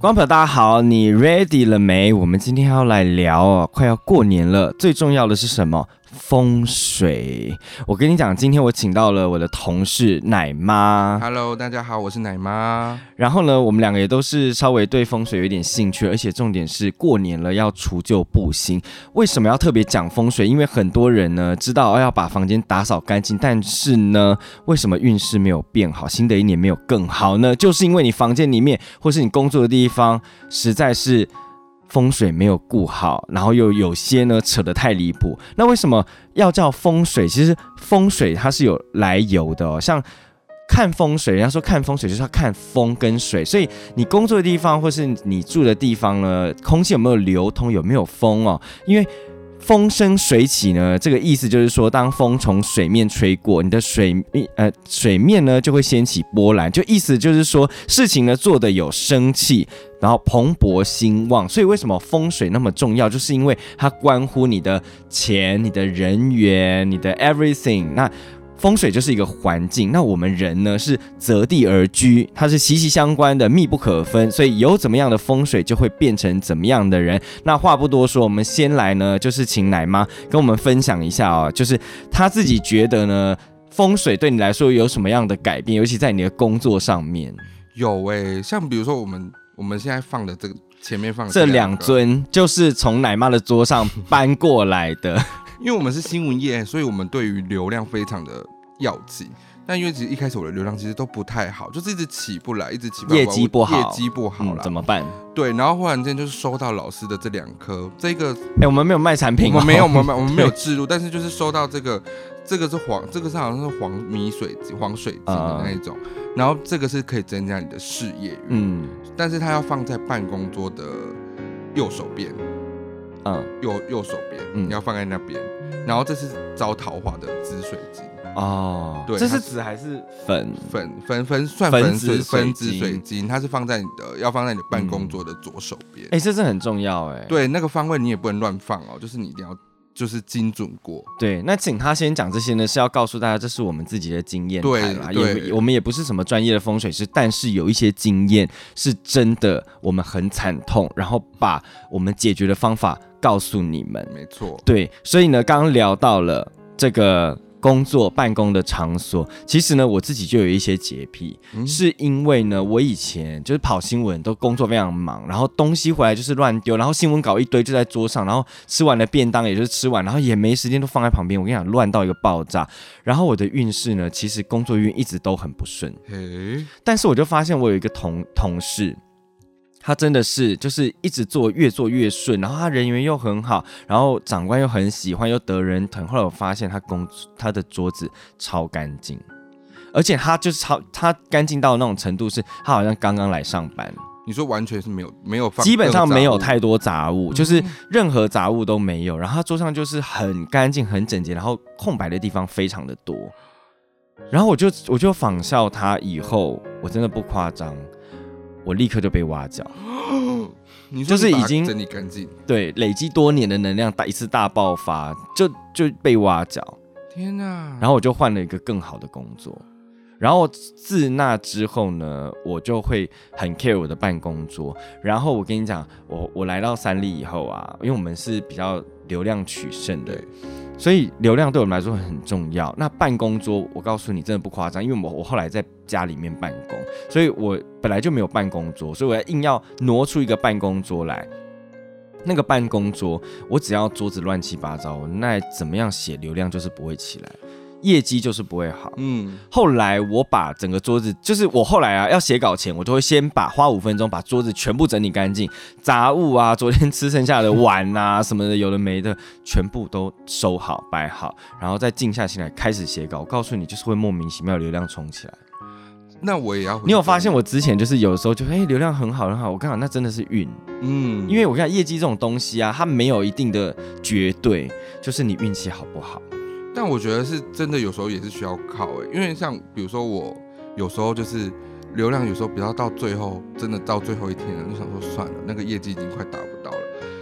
观众朋友，大家好，你 ready 了没？我们今天要来聊哦，快要过年了，最重要的是什么？风水。我跟你讲，今天我请到了我的同事奶妈。Hello，大家好，我是奶妈。然后呢，我们两个也都是稍微对风水有一点兴趣，而且重点是过年了要除旧布新。为什么要特别讲风水？因为很多人呢知道要把房间打扫干净，但是呢，为什么运势没有变好，新的一年没有更好呢？就是因为你房间里面或是你工作的地方实在是。风水没有顾好，然后又有些呢扯得太离谱。那为什么要叫风水？其实风水它是有来由的哦，像。看风水，人家说看风水就是要看风跟水，所以你工作的地方或是你住的地方呢，空气有没有流通，有没有风哦？因为风生水起呢，这个意思就是说，当风从水面吹过，你的水面呃水面呢就会掀起波澜，就意思就是说事情呢做的有生气，然后蓬勃兴旺。所以为什么风水那么重要，就是因为它关乎你的钱、你的人缘、你的 everything。那风水就是一个环境，那我们人呢是择地而居，它是息息相关的，密不可分。所以有怎么样的风水，就会变成怎么样的人。那话不多说，我们先来呢，就是请奶妈跟我们分享一下哦，就是她自己觉得呢，风水对你来说有什么样的改变，尤其在你的工作上面。有诶、像比如说我们我们现在放的这个前面放的这两，尊就是从奶妈的桌上搬过来的，因为我们是新闻业，所以我们对于流量非常的要紧。但因为其实一开始我的流量其实都不太好，就是一直起不来，一直起不来，业绩不好。业绩不好嗯，怎么办？对，然后忽然间就是收到老师的这两颗，这个哎、我们没有卖产品、哦，我们没有，我们没有 我们没有置入，但是就是收到这个，这个是黄，这个是好像是黄米水晶、黄水晶的那一种，然后这个是可以增加你的事业运，嗯。但是它要放在办公桌的右手边，嗯右右手边，嗯你要放在那边，然后这是招桃花的紫水晶，哦，对这是它紫还是粉？粉粉粉算粉粉紫水粉紫晶水晶，它是放在你的要放在你的办公桌的左手边，哎、这是很重要哎。对，那个方位你也不能乱放哦，就是你一定要就是精准过。对，那请他先讲这些呢，是要告诉大家这是我们自己的经验对谈啦，也我们也不是什么专业的风水师，但是有一些经验是真的，我们很惨痛，然后把我们解决的方法告诉你们。没错，对，所以呢，刚刚聊到了这个工作办公的场所，其实呢，我自己就有一些洁癖，嗯。是因为呢，我以前就是跑新闻，都工作非常忙，然后东西回来就是乱丢，然后新闻稿一堆就在桌上，然后吃完了便当也就是吃完，然后也没时间都放在旁边，我跟你讲，乱到一个爆炸。然后我的运势呢，其实工作运一直都很不顺，嘿，但是我就发现我有一个同同事，他真的是就是一直做越做越顺，然后他人缘又很好，然后长官又很喜欢，又得人疼。后来我发现他工他的桌子超干净，而且他就是超他干净到那种程度是，他好像刚刚来上班，你说完全是没有没有放，基本上没有太多杂物，就是任何杂物都没有。然后他桌上就是很干净、很整洁，然后空白的地方非常的多。然后我就我就仿效他以后，我真的不夸张，我立刻就被挖角。就是已经整理干净。对，累积多年的能量大一次大爆发，就就被挖角。天哪！然后我就换了一个更好的工作。然后自那之后呢，我就会很 care 我的办公桌。然后我跟你讲，我我来到三立以后啊，因为我们是比较流量取胜的对，所以流量对我们来说很重要。那办公桌，我告诉你，真的不夸张，因为我我后来在家里面办公，所以我本来就没有办公桌，所以我要硬要挪出一个办公桌来。那个办公桌，我只要桌子乱七八糟，那怎么样写流量就是不会起来，业绩就是不会好。嗯，后来我把整个桌子，就是我后来啊要写稿前，我都会先把花五分钟把桌子全部整理干净，杂物啊，昨天吃剩下的碗啊什么的，有的没的，全部都收好摆好，然后再静下心来开始写稿。我告诉你，就是会莫名其妙流量冲起来。那我也要。你有发现？我之前就是有时候就哎、流量很好很好，我刚好那真的是运，嗯，因为我看业绩这种东西啊，它没有一定的绝对，就是你运气好不好。但我觉得是真的，有时候也是需要靠哎、因为像比如说我有时候就是流量，有时候比较到最后，真的到最后一天了，就想说算了，那个业绩已经快达不到了，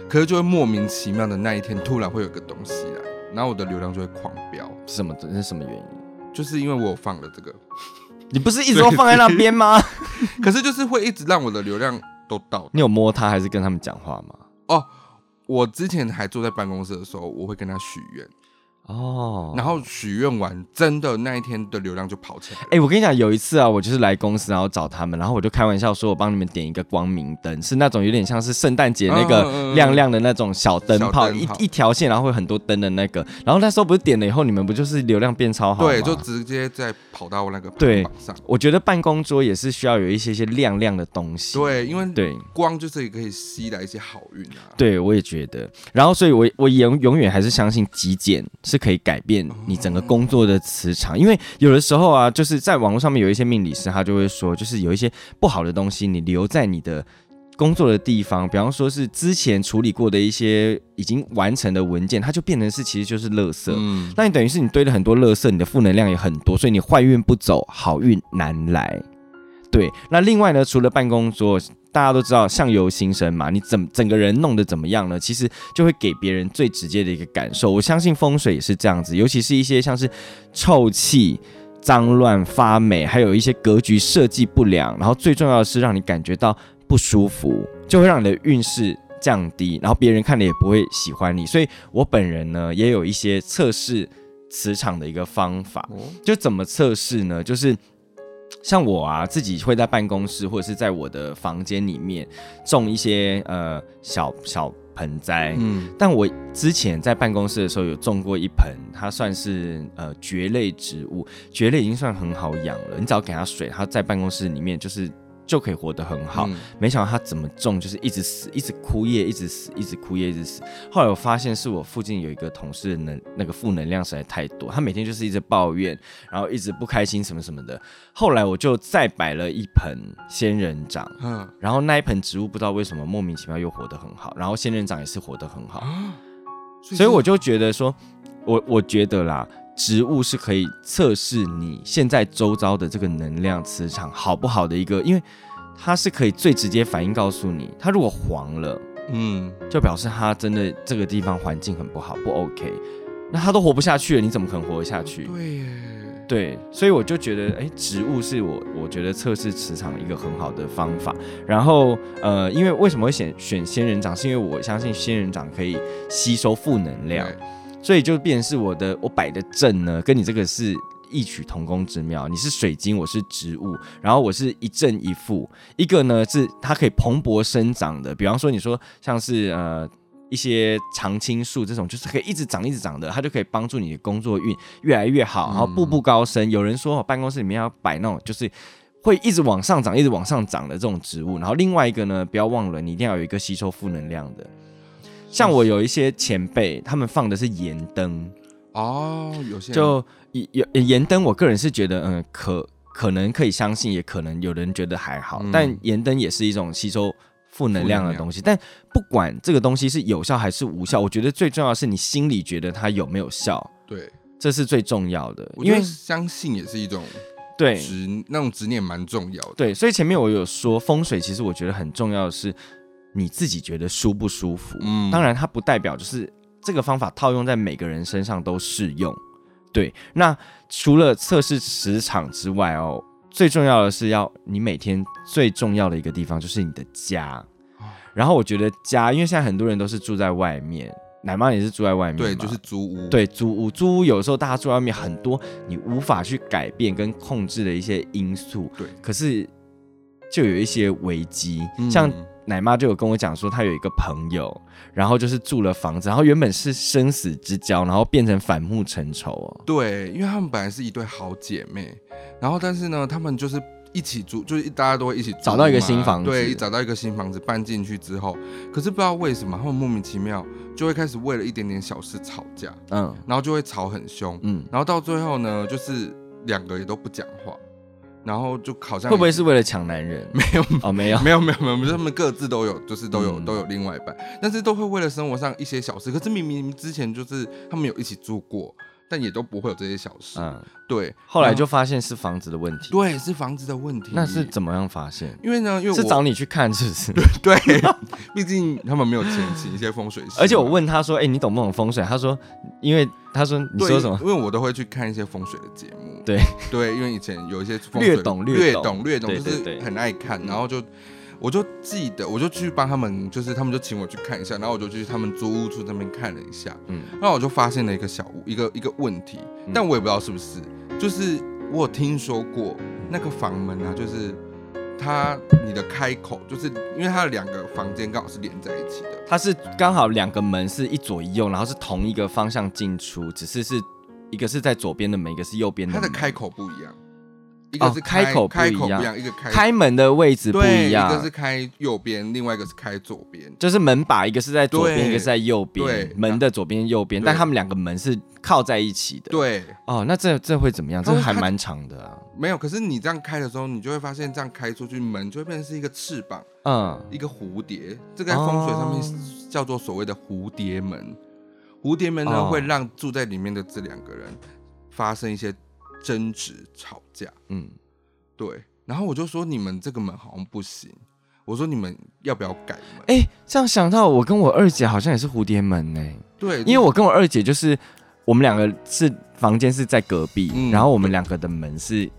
可是就会莫名其妙的那一天突然会有个东西来，然后我的流量就会狂飙，是什么？这是什么原因？就是因为我有放了这个，你不是一直都放在那边吗？可是就是会一直让我的流量都到。你有摸他还是跟他们讲话吗？哦，我之前还坐在办公室的时候，我会跟他许愿。哦，然后许愿完，真的那一天的流量就跑起来。哎，我跟你讲，有一次啊，我就是来公司，然后找他们，然后我就开玩笑说，我帮你们点一个光明灯，是那种有点像是圣诞节那个亮亮的那种小灯泡，一一条线，然后会很多灯的那个。然后那时候不是点了以后，你们不就是流量变超好对，就直接在跑到那个对上。我觉得办公桌也是需要有一些些亮亮的东西。对，因为对光就是可以吸来一些好运啊。对，我也觉得。然后，所以我我永永远还是相信极简是可以改变。你整个工作的磁场，因为有的时候啊，就是在网络上面有一些命理师，他就会说，就是有一些不好的东西，你留在你的工作的地方，比方说是之前处理过的一些已经完成的文件，它就变成是其实就是垃圾。嗯，那你等于是你堆了很多垃圾，你的负能量也很多，所以你坏运不走，好运难来。对，那另外呢，除了办公桌。大家都知道相由心生嘛，你怎整个人弄得怎么样呢？其实就会给别人最直接的一个感受。我相信风水也是这样子，尤其是一些像是臭气、脏乱、发霉，还有一些格局设计不良，然后最重要的是让你感觉到不舒服，就会让你的运势降低，然后别人看了也不会喜欢你。所以我本人呢，也有一些测试磁场的一个方法，就怎么测试呢？就是。像我啊，自己会在办公室或者是在我的房间里面种一些呃小小盆栽，嗯，但我之前在办公室的时候有种过一盆，它算是呃蕨类植物，蕨类已经算很好养了，你只要给它水，它在办公室里面就是。就可以活得很好，没想到他怎么种就是一直死，一直枯叶，一直死，一直枯叶，一直死。后来我发现是我附近有一个同事能那个负能量实在太多，他每天就是一直抱怨，然后一直不开心什么什么的。后来我就再摆了一盆仙人掌，嗯，然后那一盆植物不知道为什么莫名其妙又活得很好，然后仙人掌也是活得很好，所以我就觉得说，我我觉得啦。植物是可以测试你现在周遭的这个能量磁场好不好的一个，因为它是可以最直接反应告诉你，它如果黄了，嗯，就表示它真的这个地方环境很不好，不 OK，那它都活不下去了，你怎么可能活得下去？对，对，所以我就觉得，哎，植物是我我觉得测试磁场一个很好的方法。然后，呃，因为为什么会选选仙人掌，是因为我相信仙人掌可以吸收负能量。所以就变成是我的我摆的阵呢，跟你这个是异曲同工之妙。你是水晶，我是植物，然后我是一正一负。一个呢是它可以蓬勃生长的，比方说你说像是呃一些常青树这种，就是可以一直长一直长的，它就可以帮助你的工作运越来越好，然后步步高升。有人说办公室里面要摆那种就是会一直往上涨、一直往上涨的这种植物。然后另外一个呢，不要忘了，你一定要有一个吸收负能量的。像我有一些前辈，他们放的是盐灯哦，有些就有盐灯，我个人是觉得，嗯，可可能可以相信，也可能有人觉得还好，但盐灯也是一种吸收负能量的东西。但不管这个东西是有效还是无效，我觉得最重要的是你心里觉得它有没有效，对，这是最重要的。因为相信也是一种对执那种执念蛮重要的。对，所以前面我有说风水，其实我觉得很重要的是。你自己觉得舒不舒服？嗯，当然它不代表就是这个方法套用在每个人身上都适用。对，那除了测试磁场之外哦，最重要的是要你每天最重要的一个地方就是你的家。然后我觉得家，因为现在很多人都是住在外面，奶妈也是住在外面，对，就是租屋，对，租屋，租屋有时候大家住外面很多你无法去改变跟控制的一些因素，对，可是就有一些危机，像。奶妈就有跟我讲说，她有一个朋友，然后就是住了房子，然后原本是生死之交，然后变成反目成仇哦。对，因为他们本来是一对好姐妹，然后但是呢，他们就是一起住，就是大家都会一起找到一个新房子，对，找到一个新房子搬进去之后，可是不知道为什么，他们莫名其妙就会开始为了一点点小事吵架，嗯，然后就会吵很凶，嗯，然后到最后呢，就是两个也都不讲话。然后就好像会不会是为了抢男人？没有哦，没有，没有，没有，没有，他们各自都有，就是都有都有另外一半，但是都会为了生活上一些小事。可是明明之前就是他们有一起住过，但也都不会有这些小事。嗯，对。后来就发现是房子的问题。对，是房子的问题。那是怎么样发现？因为呢，因为是找你去看，是不是？对，毕竟他们没有钱请一些风水师。而且我问他说：“哎，你懂不懂风水？”他说：“因为。”他说：“你说什么？因为我都会去看一些风水的节目。对对，因为以前有一些略懂略懂略懂，就是很爱看。然后就我就记得，我就去帮他们，就是他们就请我去看一下，然后我就去他们租屋处那边看了一下，嗯然后我就发现了一个小屋，一个一个问题，嗯但我也不知道是不是，就是我有听说过那个房门啊，就是它你的开口，就是因为它的两个房间刚好是连在一起的，它是刚好两个门是一左一右，然后是同一个方向进出，只是是一个是在左边的门，一个是右边的门。它的开口不一样，一个是哦开口不一样开口不一样，一个开开门的位置不，一样，一个是开右边，另外一个是开左边。就是门把一个是在左边，一个是在右边对，门的左边右边，但他们两个门是靠在一起的。对，哦，那这这会怎么样？这还蛮长的啊。没有。可是你这样开的时候，你就会发现，这样开出去门就会变成是一个翅膀，嗯，一个蝴蝶。这个在风水上面哦叫做所谓的蝴蝶门。蝴蝶门呢，哦会让住在里面的这两个人发生一些争执、吵架。嗯，对，然后我就说你们这个门好像不行，我说你们要不要改门？哎、这样想到我跟我二姐好像也是蝴蝶门呢、对，因为我跟我二姐就是我们两个是房间是在隔壁，嗯然后我们两个的门是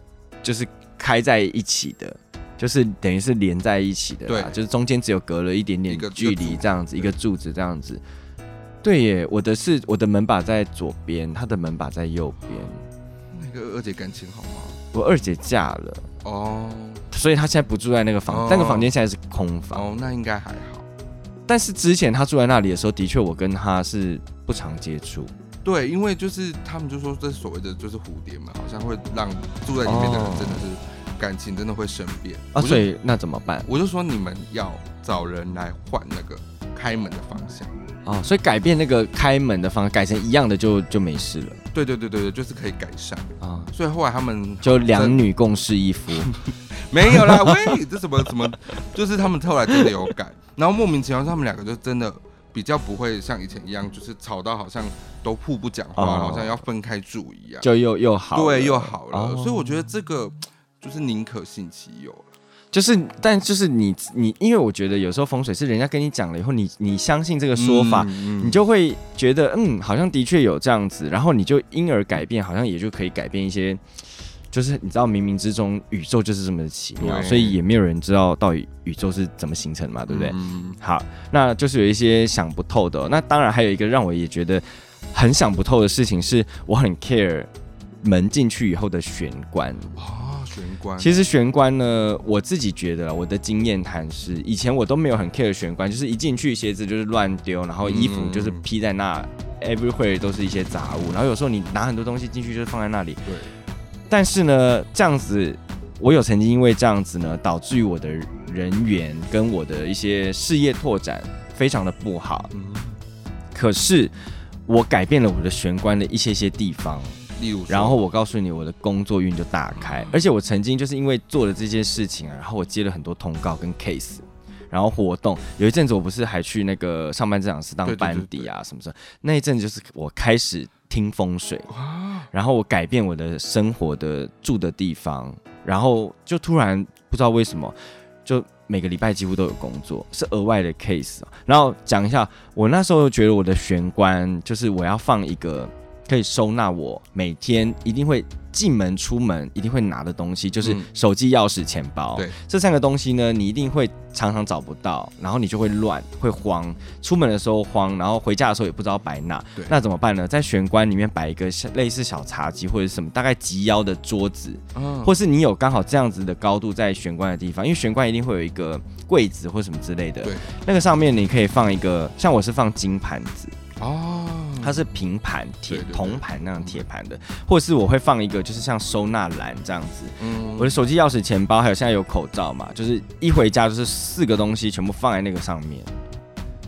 就是开在一起的。就是等于是连在一起的啦，对就是中间只有隔了一点点距离这样子，对一个柱子这样子。对耶，我的是我的门把在左边，他的门把在右边。那个二姐感情好吗？我二姐嫁了，哦所以她现在不住在那个房，哦那个房间现在是空房。哦，那应该还好。但是之前她住在那里的时候，的确我跟她是不常接触。对，因为就是他们就说这所谓的就是蝴蝶嘛，好像会让住在里面的人哦真的是感情真的会生变啊，所以那怎么办？我就说你们要找人来换那个开门的方向。哦，所以改变那个开门的方改成一样的就就没事了对对对对对，就是可以改善。啊，所以后来他们就两女共侍一夫。没有啦，喂，这什么什么，就是他们后来真的有改，然后莫名其妙他们两个就真的比较不会像以前一样，就是吵到好像都互不讲话，哦好像要分开住一样。就又又好了，对，又好了。哦所以我觉得这个就是宁可信其有了。就是，但就是你你，因为我觉得有时候风水是人家跟你讲了以后，你你相信这个说法，嗯你就会觉得嗯，好像的确有这样子，然后你就因而改变，好像也就可以改变一些。就是你知道，冥冥之中宇宙就是这么的奇妙，所以也没有人知道到底宇宙是怎么形成的嘛，对不对？嗯好，那就是有一些想不透的哦、那当然还有一个让我也觉得很想不透的事情，是我很 care 门进去以后的玄关。啊，玄关。其实玄关呢，我自己觉得我的经验谈是，以前我都没有很 care 玄关，就是一进去鞋子就是乱丢，然后衣服嗯就是披在那、e v e r y w h e r e 都是一些杂物，然后有时候你拿很多东西进去就是放在那里。对，但是呢，这样子，我有曾经因为这样子呢，导致于我的人缘跟我的一些事业拓展非常的不好。嗯，可是我改变了我的玄关的一些些地方，例如，然后我告诉你，我的工作运就大开，而且我曾经就是因为做了这件事情啊，然后我接了很多通告跟 case，然后活动。有一阵子我不是还去那个上班这场是当班底啊什么什么，那一阵子就是我开始听风水，然后我改变我的生活的住的地方，然后就突然不知道为什么，就每个礼拜几乎都有工作，是额外的 case 啊。然后讲一下，我那时候觉得我的玄关就是我要放一个可以收纳我每天一定会进门出门一定会拿的东西，就是嗯手机、钥匙、钱包。对，这三个东西呢，你一定会常常找不到，然后你就会乱，会慌。出门的时候慌，然后回家的时候也不知道摆哪对。那怎么办呢？在玄关里面摆一个像类似小茶几或者是什么大概及腰的桌子，嗯或是你有刚好这样子的高度在玄关的地方，因为玄关一定会有一个柜子或什么之类的。对，那个上面你可以放一个，像我是放金盘子，哦，它是平盘铁铜盘那样铁盘的，或者是我会放一个就是像收纳篮这样子。嗯我的手机、钥匙、钱包，还有现在有口罩嘛，就是一回家就是四个东西全部放在那个上面。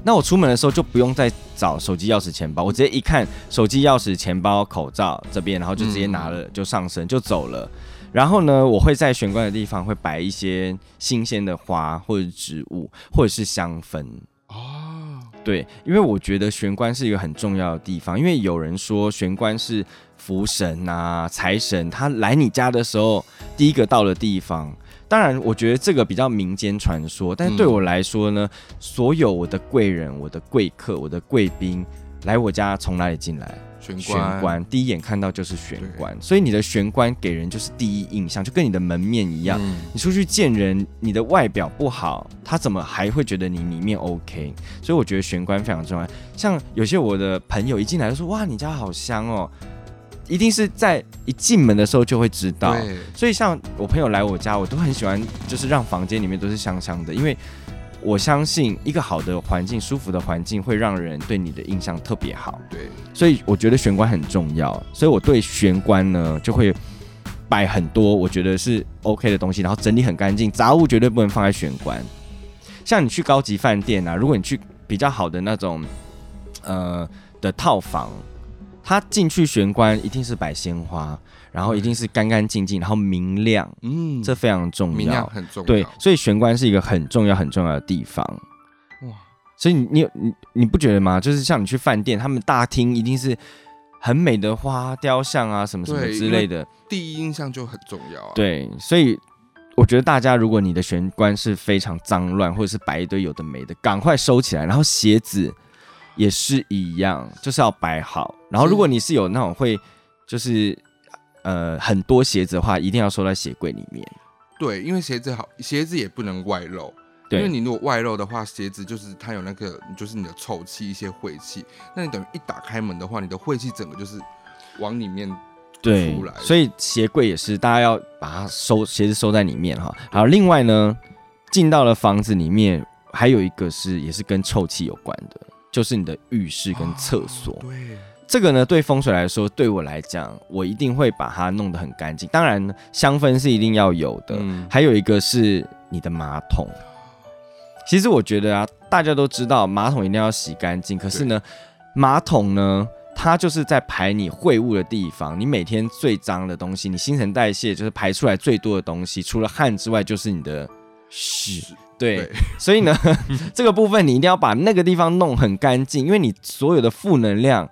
那我出门的时候就不用再找手机、钥匙、钱包，我直接一看手机、钥匙、钱包、口罩这边，然后就直接拿了就上身就走了。然后呢，我会在玄关的地方会摆一些新鲜的花或者植物，或者是香氛。哦，对，因为我觉得玄关是一个很重要的地方，因为有人说玄关是福神啊、财神，他来你家的时候第一个到的地方。当然，我觉得这个比较民间传说，但是对嗯我来说呢，所有我的贵人、我的贵客、我的贵宾，来我家从哪里进来？玄玄关，第一眼看到就是玄关，所以你的玄关给人就是第一印象，就跟你的门面一样。嗯你出去见人，你的外表不好，他怎么还会觉得你里面 OK？所以我觉得玄关非常重要。像有些我的朋友一进来就说：“哇，你家好香哦！”一定是在一进门的时候就会知道。所以像我朋友来我家，我都很喜欢，就是让房间里面都是香香的，因为我相信一个好的环境、舒服的环境会让人对你的印象特别好。对，所以我觉得玄关很重要，所以我对玄关呢就会摆很多我觉得是 OK 的东西，然后整理很干净，杂物绝对不能放在玄关。像你去高级饭店啊，如果你去比较好的那种呃的套房，它进去玄关一定是摆鲜花，然后一定是干干净净，然后明亮，嗯，这非常重要明亮要。很重要。对，所以玄关是一个很重要很重要的地方。哇，所以你你你你不觉得吗？就是像你去饭店，他们大厅一定是很美的花雕像啊，什么什么之类的。第一印象就很重要啊。对，所以我觉得大家如果你的玄关是非常脏乱，或者是摆一堆有的没的，赶快收起来。然后鞋子也是一样，就是要摆好。然后如果你是有那种会就是呃很多鞋子的话，一定要收在鞋柜里面。对，因为鞋子好，鞋子也不能外露。因为，你如果外露的话，鞋子就是它有那个，就是你的臭气、一些晦气。那你等于一打开门的话，你的晦气整个就是往里面对出来，所以鞋柜也是，大家要把它收鞋子收在里面哈。好，另外呢，进到了房子里面，还有一个是也是跟臭气有关的，就是你的浴室跟厕所。对，这个呢，对风水来说，对我来讲，我一定会把它弄得很干净。当然呢，香氛是一定要有的，嗯还有一个是你的马桶。其实我觉得啊，大家都知道马桶一定要洗干净，可是呢，马桶呢，它就是在排你秽物的地方。你每天最脏的东西，你新陈代谢就是排出来最多的东西，除了汗之外，就是你的屎。对，对所以呢，这个部分你一定要把那个地方弄很干净，因为你所有的负能量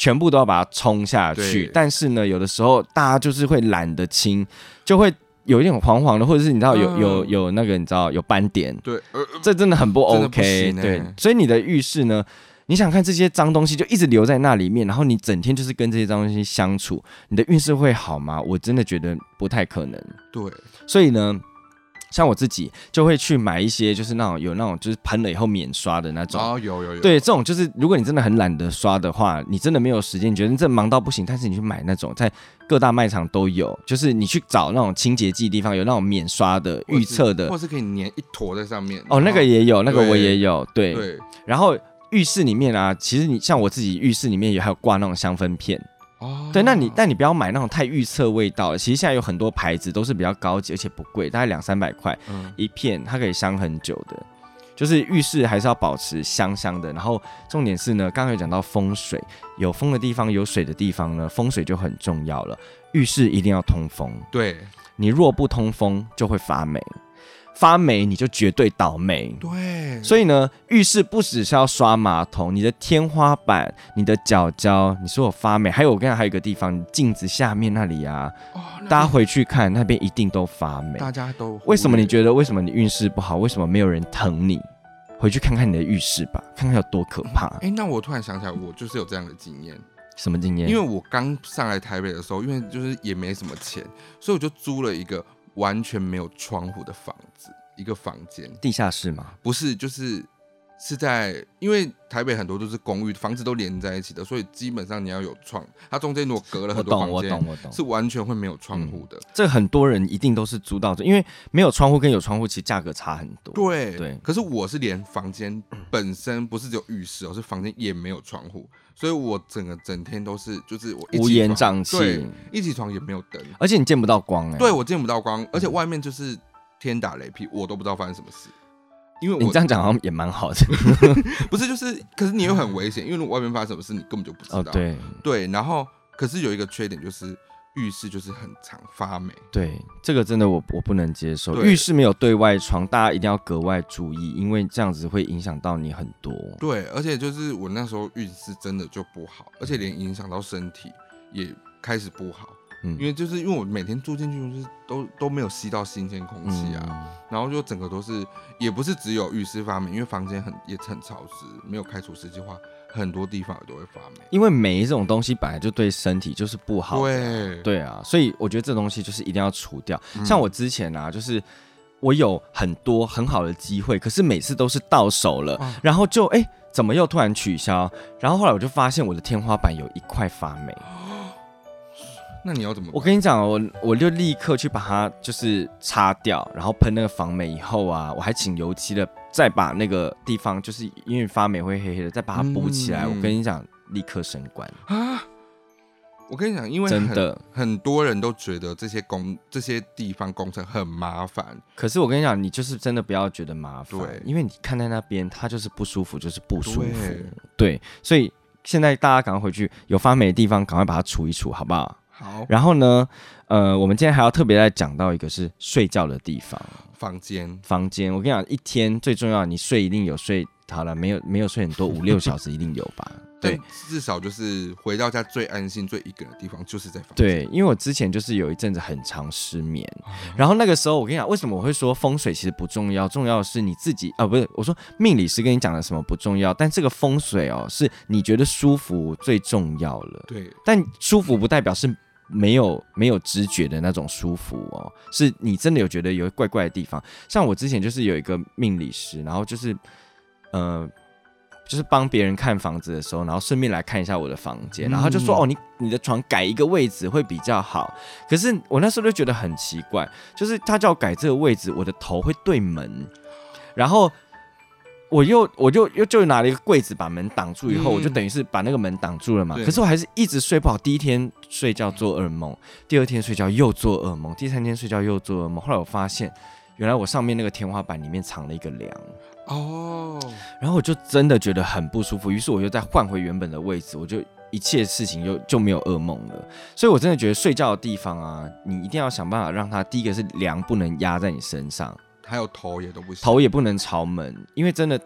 全部都要把它冲下去。但是呢，有的时候大家就是会懒得清，就会有一点黄黄的，或者是你知道有、嗯有有那个你知道有斑点，对，呃，这真的很不 OK。对，所以你的浴室呢？你想看这些脏东西就一直留在那里面，然后你整天就是跟这些脏东西相处，你的运势会好吗？我真的觉得不太可能。对，所以呢，像我自己就会去买一些，就是那种有那种就是喷了以后免刷的那种。哦，有有有，对，这种就是如果你真的很懒得刷的话，你真的没有时间，你觉得这忙到不行，但是你去买那种在各大卖场都有，就是你去找那种清洁剂地方有那种免刷的、预测的或。是可以粘一坨在上面。哦，那个也有，那个我也有，对。对，然后浴室里面啊，其实你像我自己浴室里面也还有挂那种香氛片，哦，对，那你但你不要买那种太预测味道了。其实现在有很多牌子都是比较高级，而且不贵，大概两三百块嗯一片，它可以香很久的。就是浴室还是要保持香香的，然后重点是呢，刚刚有讲到风水，有风的地方有水的地方呢，风水就很重要了。浴室一定要通风，对你若不通风就会发霉，发霉你就绝对倒霉。对，所以呢，浴室不只是要刷马桶，你的天花板、你的脚胶，你说我发霉，还有我跟你讲，还有一个地方，镜子下面那里啊，哦大家回去看那边一定都发霉。大家都为什么你觉得为什么你运势不好？为什么没有人疼你？回去看看你的浴室吧，看看有多可怕。哎、那我突然想起来，我就是有这样的经验，什么经验？因为我刚上来台北的时候，因为就是也没什么钱，所以我就租了一个完全没有窗户的房子，一个房间，地下室吗，不是就是是在，因为台北很多都是公寓，房子都连在一起的，所以基本上你要有窗，它中间如果隔了，很多房间，我懂，我懂。是完全会没有窗户的。这很多人一定都是租到这，因为没有窗户跟有窗户其实价格差很多。对对可是我是连房间 本身不是只有浴室哦，是房间也没有窗户，所以我整个整天都是就是我一起乌烟床瘴对气，一起床也没有灯，而且你见不到光哎、对我见不到光，而且外面就是天打雷劈，我都不知道发生什么事。因为我你这样讲好像也蛮好的 不是就是，可是你又很危险，因为如果外面发生什么事，你根本就不知道。哦。对对，然后可是有一个缺点就是浴室就是很常发霉。对，这个真的我我不能接受。对浴室没有对外窗，大家一定要格外注意，因为这样子会影响到你很多。对，而且就是我那时候运势真的就不好，而且连影响到身体也开始不好。嗯因为就是因为我每天住进去就是都都没有吸到新鲜空气啊，嗯然后就整个都是，也不是只有浴室发霉，因为房间很也很潮湿，没有开除湿机的话，很多地方都会发霉。因为霉这种东西本来就对身体就是不好的，对，对啊，所以我觉得这东西就是一定要除掉。嗯像我之前啊，就是我有很多很好的机会，可是每次都是到手了，哇然后就哎、怎么又突然取消？然后后来我就发现我的天花板有一块发霉。那你要怎么？我跟你讲，我我就立刻去把它就是擦掉，然后喷那个防霉以后啊，我还请油漆的再把那个地方，就是因为发霉会黑黑的，再把它补起来。嗯我跟你讲，立刻升官，啊，我跟你讲，因为真的。很多人都觉得这些工这些地方工程很麻烦，可是我跟你讲，你就是真的不要觉得麻烦，对因为你看在那边，它就是不舒服，就是不舒服，对对，所以现在大家赶快回去，有发霉的地方赶快把它除一除，好不好？好，然后呢，呃，我们今天还要特别再讲到一个是睡觉的地方，房间房间。我跟你讲，一天最重要，你睡一定有睡好了，没有没有睡很多，五六小时一定有吧？对至少就是回到家最安心、最一个人的地方，就是在房间。对，因为我之前就是有一阵子很长失眠，哦然后那个时候我跟你讲，为什么我会说风水其实不重要，重要的是你自己啊，不是我说命理师跟你讲的什么不重要，但这个风水哦，是你觉得舒服最重要了。对，但舒服不代表是没有没有知觉的那种舒服哦，是你真的有觉得有怪怪的地方。像我之前就是有一个命理师，然后就是呃。就是帮别人看房子的时候，然后顺便来看一下我的房间，然后他就说：“嗯哦，你你的床改一个位置会比较好。”可是我那时候就觉得很奇怪，就是他叫我改这个位置，我的头会对门，然后我又我就又就拿了一个柜子把门挡住，以后、嗯我就等于是把那个门挡住了嘛。可是我还是一直睡不好，第一天睡觉做噩梦，第二天睡觉又做噩梦，第三天睡觉又做噩梦。后来我发现，原来我上面那个天花板里面藏了一个梁，哦，然后我就真的觉得很不舒服，于是我又再换回原本的位置，我就。一切事情就就没有噩梦了，所以我真的觉得睡觉的地方啊，你一定要想办法让它第一个是梁不能压在你身上，还有头也都不行，头也不能朝门，因为真的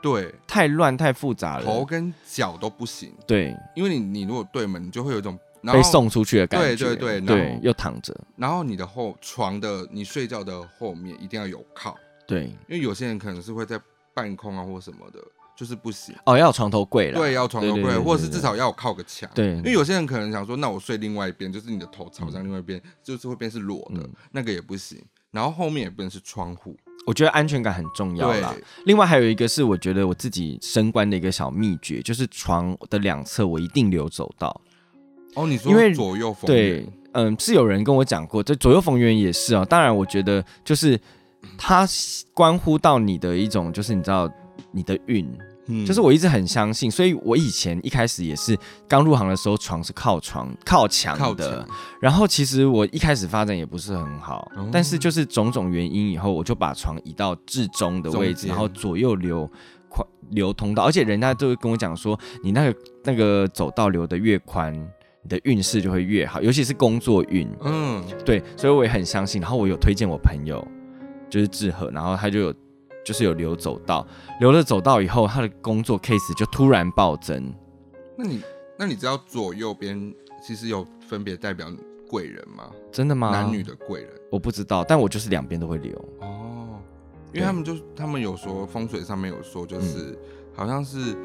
对，太乱太复杂了。头跟脚都不行，对。因为你你如果对门，你就会有一种然后被送出去的感觉，对对对然对又躺着，然后你的后床的你睡觉的后面一定要有靠，对。因为有些人可能是会在半空啊或什么的，就是不行。哦，要有床头柜了，对，要床头柜，或者是至少要有靠个墙。对。因为有些人可能想说，那我睡另外一边，就是你的头朝向另外一边，就是会变是裸的，嗯。那个也不行。然后后面也不能是窗户，我觉得安全感很重要对啦。另外还有一个是我觉得我自己升官的一个小秘诀，就是床的两侧我一定留走道。哦，你说因为左右逢对源，，嗯，是有人跟我讲过，这左右逢源也是啊。当然，我觉得就是它关乎到你的一种，就是你知道你的运，嗯就是我一直很相信，所以我以前一开始也是刚入行的时候，床是靠床靠墙靠的，，然后其实我一开始发展也不是很好，哦但是就是种种原因以后，我就把床移到至中的位置，然后左右流宽留通道，而且人家都会跟我讲说，你那个那个走道留的越宽。你的运势就会越好，尤其是工作运。嗯，对，所以我也很相信。然后我有推荐我朋友，就是志和，然后他就有就是有留走道，留了走道以后，他的工作 case 就突然暴增。那你那你知道左右边其实有分别代表贵人吗？真的吗？男女的贵人我不知道，但我就是两边都会留。哦，因为他们就他们有说风水上面有说，就是、好像是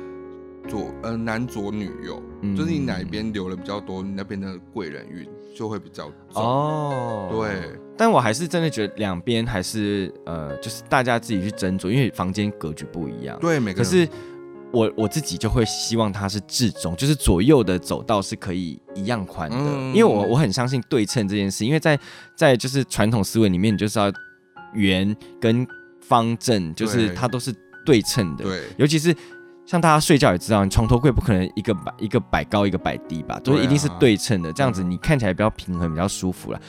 左呃男左女右，嗯就是你哪一边留了比较多，你那边的贵人运就会比较重。哦，对，但我还是真的觉得两边还是呃，就是大家自己去斟酌，因为房间格局不一样。对，每个人可是我我自己就会希望它是至中，就是左右的走道是可以一样宽的，嗯因为我我很相信对称这件事，因为在在就是传统思维里面，你就是要圆跟方正，就是它都是对称的，对尤其是。像大家睡觉也知道，你床头柜不可能一个摆一个摆高一个摆低吧，就是一定是对称的，这样子你看起来比较平衡，比较舒服了。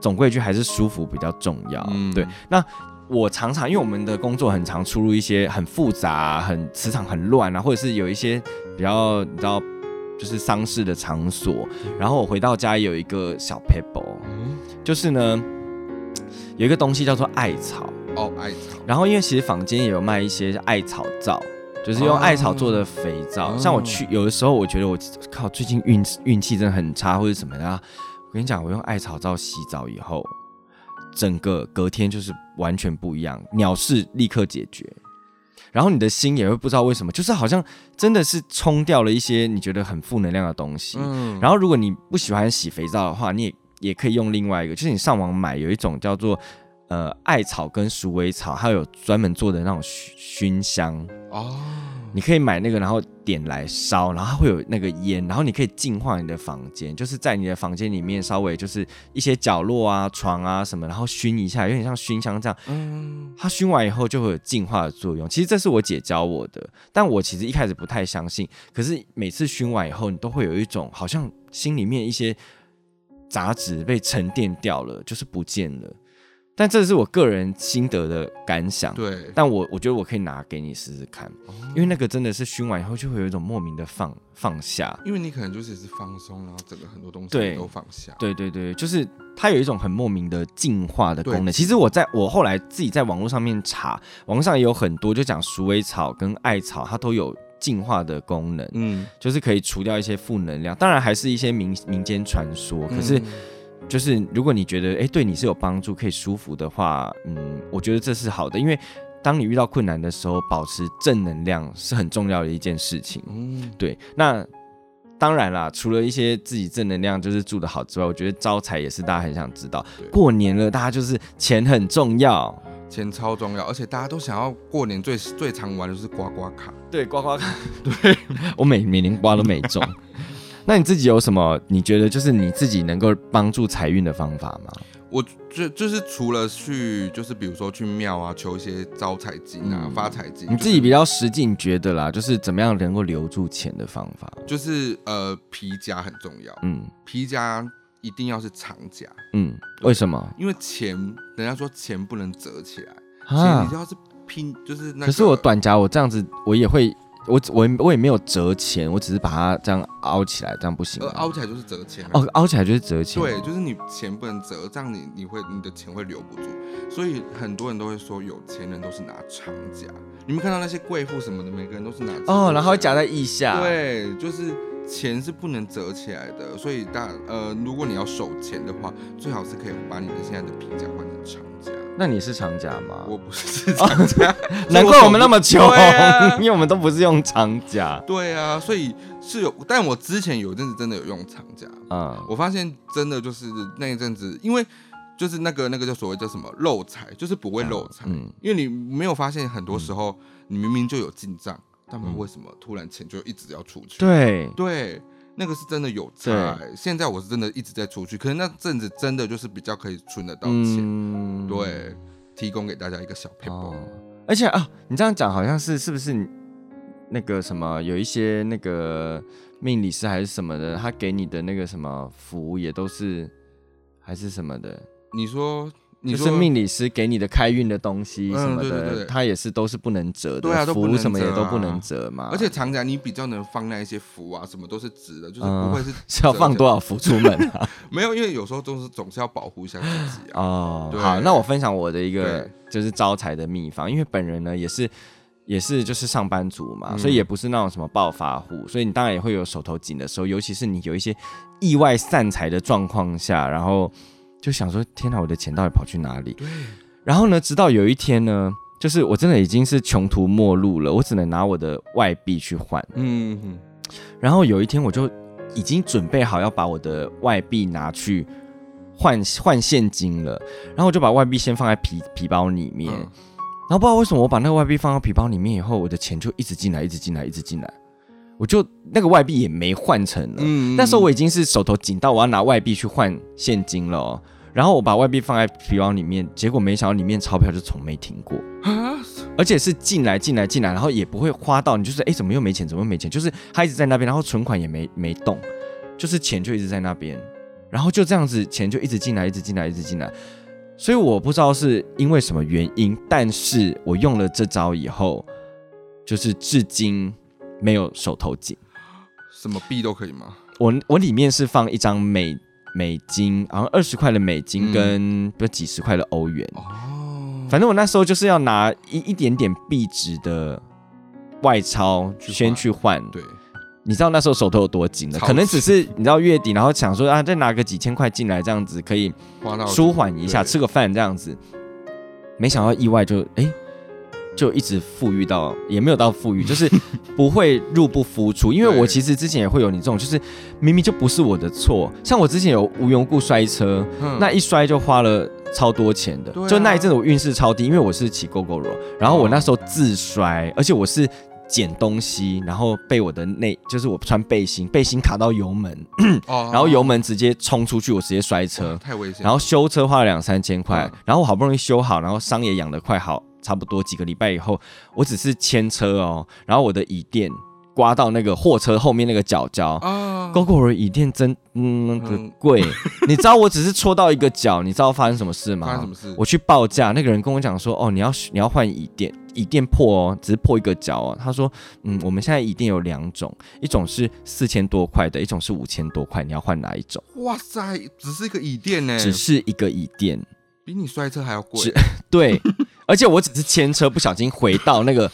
总归一句，还是舒服比较重要。嗯对，那我常常因为我们的工作很常出入一些很复杂、很磁场很乱啊，或者是有一些比较你知道，就是丧事的场所。然后我回到家有一个小 paper，嗯就是呢有一个东西叫做艾草。哦艾草，然后因为其实坊间也有卖一些艾草皂。就是用艾草做的肥皂，哦像我去有的时候，我觉得我靠最近运运气真的很差，或者什么的，我跟你讲，我用艾草皂洗澡以后，整个隔天就是完全不一样，鸟事立刻解决。然后你的心也会不知道为什么，就是好像真的是冲掉了一些你觉得很负能量的东西。嗯，然后如果你不喜欢洗肥皂的话，你也也可以用另外一个，就是你上网买有一种叫做呃艾草跟鼠尾草，它有专门做的那种熏熏香。哦，你可以买那个，然后点来烧，然后它会有那个烟，然后你可以净化你的房间，就是在你的房间里面稍微就是一些角落啊、床啊什么，然后熏一下，有点像熏香这样。嗯，它熏完以后就会有净化的作用。其实这是我姐教我的，但我其实一开始不太相信。可是每次熏完以后，你都会有一种好像心里面一些杂质被沉淀掉了，就是不见了。但这是我个人心得的感想。对，但我我觉得我可以拿给你试试看，因为那个真的是熏完以后就会有一种莫名的放放下。因为你可能就是是放松，然后整个很多东西都放下。对对对，就是它有一种很莫名的净化的功能。其实我在我后来自己在网络上面查，网络上也有很多就讲鼠尾草跟艾草，它都有净化的功能，嗯，就是可以除掉一些负能量。当然还是一些民民间传说，可是嗯就是如果你觉得诶对你是有帮助，可以舒服的话，嗯，我觉得这是好的，因为当你遇到困难的时候，保持正能量是很重要的一件事情。嗯，对，那当然啦，除了一些自己正能量就是住得好之外，我觉得招财也是大家很想知道对。过年了，大家就是钱很重要。钱超重要，而且大家都想要过年最最常玩的就是刮刮卡。对，刮刮卡，对我每每年刮都没中。那你自己有什么？你觉得就是你自己能够帮助财运的方法吗？我就就是除了去，就是比如说去庙啊，求一些招财金啊、嗯发财金。你自己比较实际，你觉得啦，就是怎么样能够留住钱的方法？就是呃皮夹很重要，嗯皮夹一定要是长夹，嗯，为什么因为钱人家说钱不能折起来，所以你？要是拼就是那个。可是我短夹，我这样子我也会，我我我也没有折钱，我只是把它这样凹起来，这样不行。呃凹起来就是折钱啊。哦，凹起来就是折钱。对，就是你钱不能折，这样你你会你的钱会留不住，所以很多人都会说有钱人都是拿长夹。你们看到那些贵妇什么的，每个人都是拿哦，然后会夹。夹在腋下。，对，就是钱是不能折起来的，所以大呃，如果你要守钱的话，最好是可以把你的现在的皮夹换成长夹。那你是长夹吗？我不是长夹，难怪我们那么穷，啊 因为我们都不是用长夹。对啊，所以是有，但我之前有一阵子真的有用长夹，嗯，我发现真的就是那一阵子，因为就是那个那个叫所谓叫什么漏财，就是不会漏财，嗯因为你没有发现很多时候你明明就有进账，但为什么突然钱就一直要出去？对，对，那个是真的有差、欸。现在我是真的一直在出去，可是那阵子真的就是比较可以存得到钱，嗯，对，提供给大家一个小 a 哦，而且啊，你这样讲好像是是不是你那个什么有一些那个命理师还是什么的，他给你的那个什么符也都是还是什么的，你说就是命理师给你的开运的东西嗯什么的，对对对。它也是都是不能折的，符能什么也都不能折嘛，而且常常你比较能放那一些符啊，什么都是直的，就是嗯不会是 是要放多少符出门啊？没有，因为有时候都是总是要保护一下自己啊。哦，好，那我分享我的一个就是招财的秘方，因为本人呢也是也是就是上班族嘛，嗯。所以也不是那种什么暴发户，所以你当然也会有手头紧的时候，尤其是你有一些意外散财的状况下，然后就想说，天哪，我的钱到底跑去哪里？然后呢，直到有一天呢，就是我真的已经是穷途末路了，我只能拿我的外币去换。嗯嗯然后有一天我就已经准备好要把我的外币拿去换换现金了，然后我就把外币先放在皮皮包里面，嗯。然后不知道为什么我把那个外币放到皮包里面以后，我的钱就一直进来，一直进来，一直进来，我就那个外币也没换成了。嗯那时候我已经是手头紧到我要拿外币去换现金了、哦，然后我把外币放在皮包里面，结果没想到里面钞票就从没停过。啊，而且是进来进来进来，然后也不会花到你，就是哎怎么又没钱，怎么又没钱，就是他一直在那边，然后存款也没没动，就是钱就一直在那边，然后就这样子钱就一直进来，一直进来，一直进来，所以我不知道是因为什么原因，但是我用了这招以后，就是至今没有手头紧。什么币都可以吗？我我里面是放一张美美金，好像二十块的美金嗯。跟不几十块的欧元，哦，反正我那时候就是要拿一一点点币值的外钞先去换，对，你知道那时候手头有多紧了，超可能只是你知道月底，然后想说啊，再拿个几千块进来，这样子可以舒缓一下，吃个饭这样子。没想到意外就哎、就一直富裕到，也没有到富裕，就是不会入不敷出。因为我其实之前也会有你这种，就是明明就不是我的错，像我之前有无缘无故摔车，嗯那一摔就花了超多钱的。啊就那一阵子我运势超低，因为我是骑 GoGo 肉，然后我那时候自摔，而且我是。捡东西，然后被我的内就是我穿背心，背心卡到油门，哦 然后油门直接冲出去，我直接摔车，太危险。然后修车花了两三千块，嗯然后我好不容易修好，然后伤也养得快好，差不多几个礼拜以后，我只是牵车哦，然后我的椅垫刮到那个货车后面那个角角。啊，GoGo 的椅垫真嗯那个嗯贵，你知道我只是戳到一个角，你知道发生什么事吗发生什？么事？我去报价，那个人跟我讲说，哦，你要你要换椅垫，椅垫破哦，只是破一个角哦。他说，嗯，我们现在椅垫有两种，一种是四千多块的，一种是五千多块，你要换哪一种？哇塞，只是一个椅垫呢，只是一个椅垫，比你摔车还要贵是。对，而且我只是牵车不小心回到那个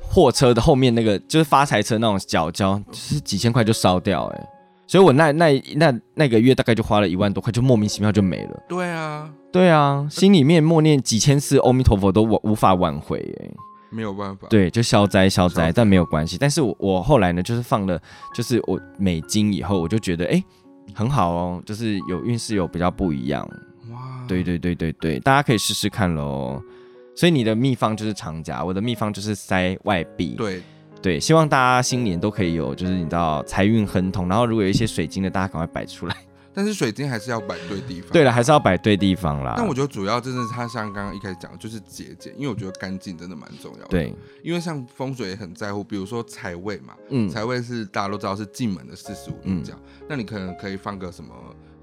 货车的后面那个，就是发财车那种角角，就是几千块就烧掉哎、所以我那那那那个月大概就花了一万多块，就莫名其妙就没了。对啊，对啊，心里面默念几千次阿弥陀佛都无无法挽回哎、没有办法。对，就消灾消灾，消灾但没有关系。但是我我后来呢，就是放了，就是我美金以后，我就觉得哎、很好哦，就是有运势有比较不一样。哇，对对对对对，大家可以试试看喽。所以你的秘方就是长夹，我的秘方就是塞外币。对，对，希望大家新年都可以有，就是你知道财运亨通。然后如果有一些水晶的，大家赶快摆出来。但是水晶还是要摆对地方。对了，还是要摆对地方啦。但我觉得主要真的是它像刚刚一开始讲的，就是节俭，因为我觉得干净真的蛮重要的。，对，因为像风水也很在乎，比如说财位嘛，嗯，财位是大家都知道是进门的四十五度角，那你可能可以放个什么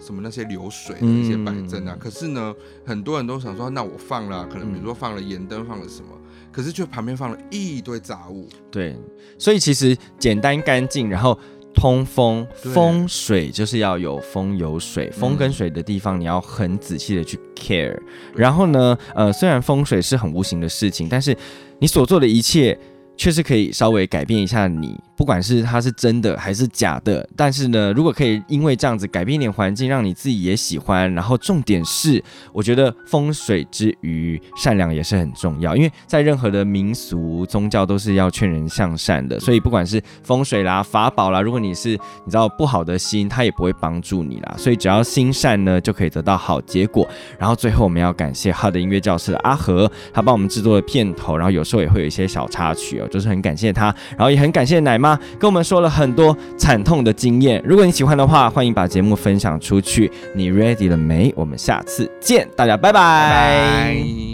什么那些流水的一些摆正啊。嗯可是呢，很多人都想说，那我放了啊、可能嗯比如说放了盐灯，放了什么，可是却旁边放了一堆杂物。对，所以其实简单干净，然后通风，风水就是要有风有水，风嗯跟水的地方你要很仔细的去 care。然后呢，呃，虽然风水是很无形的事情，但是你所做的一切。确实可以稍微改变一下你，不管是它是真的还是假的。但是呢，如果可以因为这样子改变一点环境，让你自己也喜欢，然后重点是，我觉得风水之余，善良也是很重要。因为在任何的民俗宗教都是要劝人向善的，所以不管是风水啦、法宝啦，如果你是你知道不好的心，它也不会帮助你啦。所以只要心善呢，就可以得到好结果。然后最后我们要感谢他的音乐教室的阿和，他帮我们制作了片头，然后有时候也会有一些小插曲哦，就是很感谢他，然后也很感谢奶妈跟我们说了很多惨痛的经验。如果你喜欢的话，欢迎把节目分享出去。你 ready 了没？我们下次见，大家拜拜拜拜